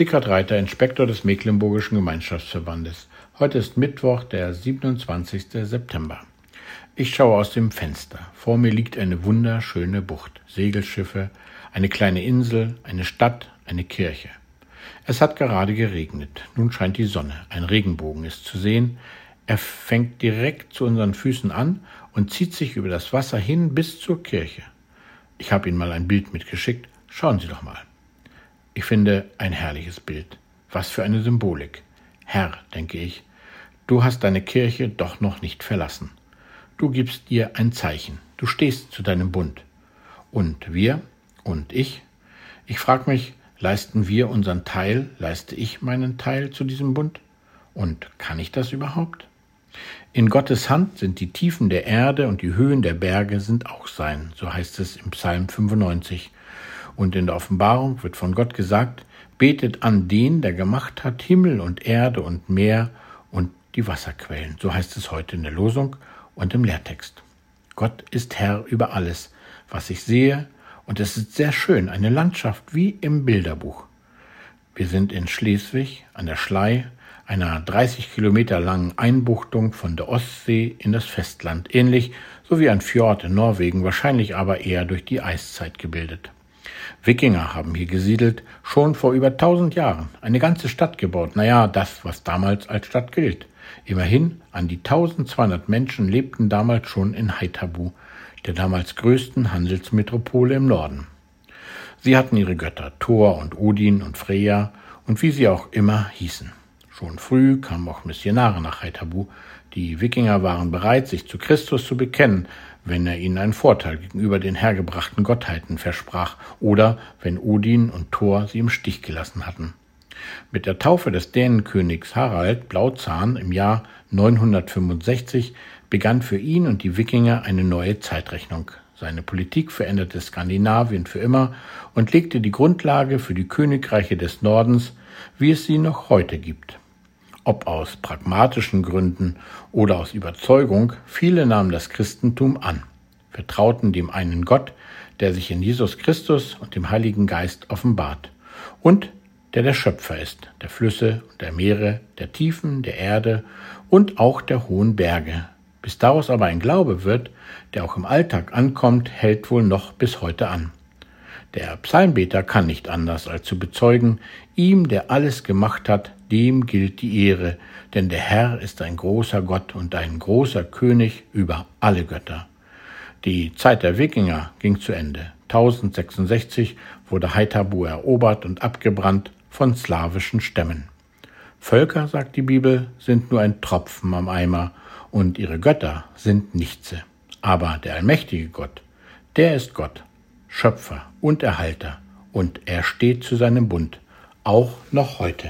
Sickert Reiter, Inspektor des Mecklenburgischen Gemeinschaftsverbandes. Heute ist Mittwoch, der 27. September. Ich schaue aus dem Fenster. Vor mir liegt eine wunderschöne Bucht, Segelschiffe, eine kleine Insel, eine Stadt, eine Kirche. Es hat gerade geregnet. Nun scheint die Sonne. Ein Regenbogen ist zu sehen. Er fängt direkt zu unseren Füßen an und zieht sich über das Wasser hin bis zur Kirche. Ich habe Ihnen mal ein Bild mitgeschickt. Schauen Sie doch mal. Ich finde ein herrliches Bild. Was für eine Symbolik. Herr, denke ich, du hast deine Kirche doch noch nicht verlassen. Du gibst dir ein Zeichen. Du stehst zu deinem Bund. Und wir und ich? Ich frage mich, leisten wir unseren Teil, leiste ich meinen Teil zu diesem Bund? Und kann ich das überhaupt? In Gottes Hand sind die Tiefen der Erde und die Höhen der Berge sind auch sein, so heißt es im Psalm 95. Und in der Offenbarung wird von Gott gesagt, betet an den, der gemacht hat Himmel und Erde und Meer und die Wasserquellen. So heißt es heute in der Losung und im Lehrtext. Gott ist Herr über alles, was ich sehe, und es ist sehr schön, eine Landschaft wie im Bilderbuch. Wir sind in Schleswig an der Schlei, einer 30 Kilometer langen Einbuchtung von der Ostsee in das Festland, ähnlich so wie ein Fjord in Norwegen, wahrscheinlich aber eher durch die Eiszeit gebildet. Wikinger haben hier gesiedelt, schon vor über tausend Jahren, eine ganze Stadt gebaut, naja, das, was damals als Stadt gilt. Immerhin, an die 1200 Menschen lebten damals schon in Haithabu, der damals größten Handelsmetropole im Norden. Sie hatten ihre Götter Thor und Odin und Freya und wie sie auch immer hießen. Schon früh kamen auch Missionare nach Haithabu. Die Wikinger waren bereit, sich zu Christus zu bekennen, wenn er ihnen einen Vorteil gegenüber den hergebrachten Gottheiten versprach oder wenn Odin und Thor sie im Stich gelassen hatten. Mit der Taufe des Dänenkönigs Harald Blauzahn im Jahr 965 begann für ihn und die Wikinger eine neue Zeitrechnung. Seine Politik veränderte Skandinavien für immer und legte die Grundlage für die Königreiche des Nordens, wie es sie noch heute gibt. Ob aus pragmatischen Gründen oder aus Überzeugung, viele nahmen das Christentum an, vertrauten dem einen Gott, der sich in Jesus Christus und dem Heiligen Geist offenbart und der der Schöpfer ist, der Flüsse und der Meere, der Tiefen, der Erde und auch der hohen Berge. Bis daraus aber ein Glaube wird, der auch im Alltag ankommt, hält wohl noch bis heute an. Der Psalmbeter kann nicht anders als zu bezeugen, ihm, der alles gemacht hat, dem gilt die Ehre, denn der Herr ist ein großer Gott und ein großer König über alle Götter. Die Zeit der Wikinger ging zu Ende. 1066 wurde Haithabu erobert und abgebrannt von slawischen Stämmen. Völker, sagt die Bibel, sind nur ein Tropfen am Eimer und ihre Götter sind Nichtse. Aber der allmächtige Gott, der ist Gott, Schöpfer und Erhalter, und er steht zu seinem Bund, auch noch heute.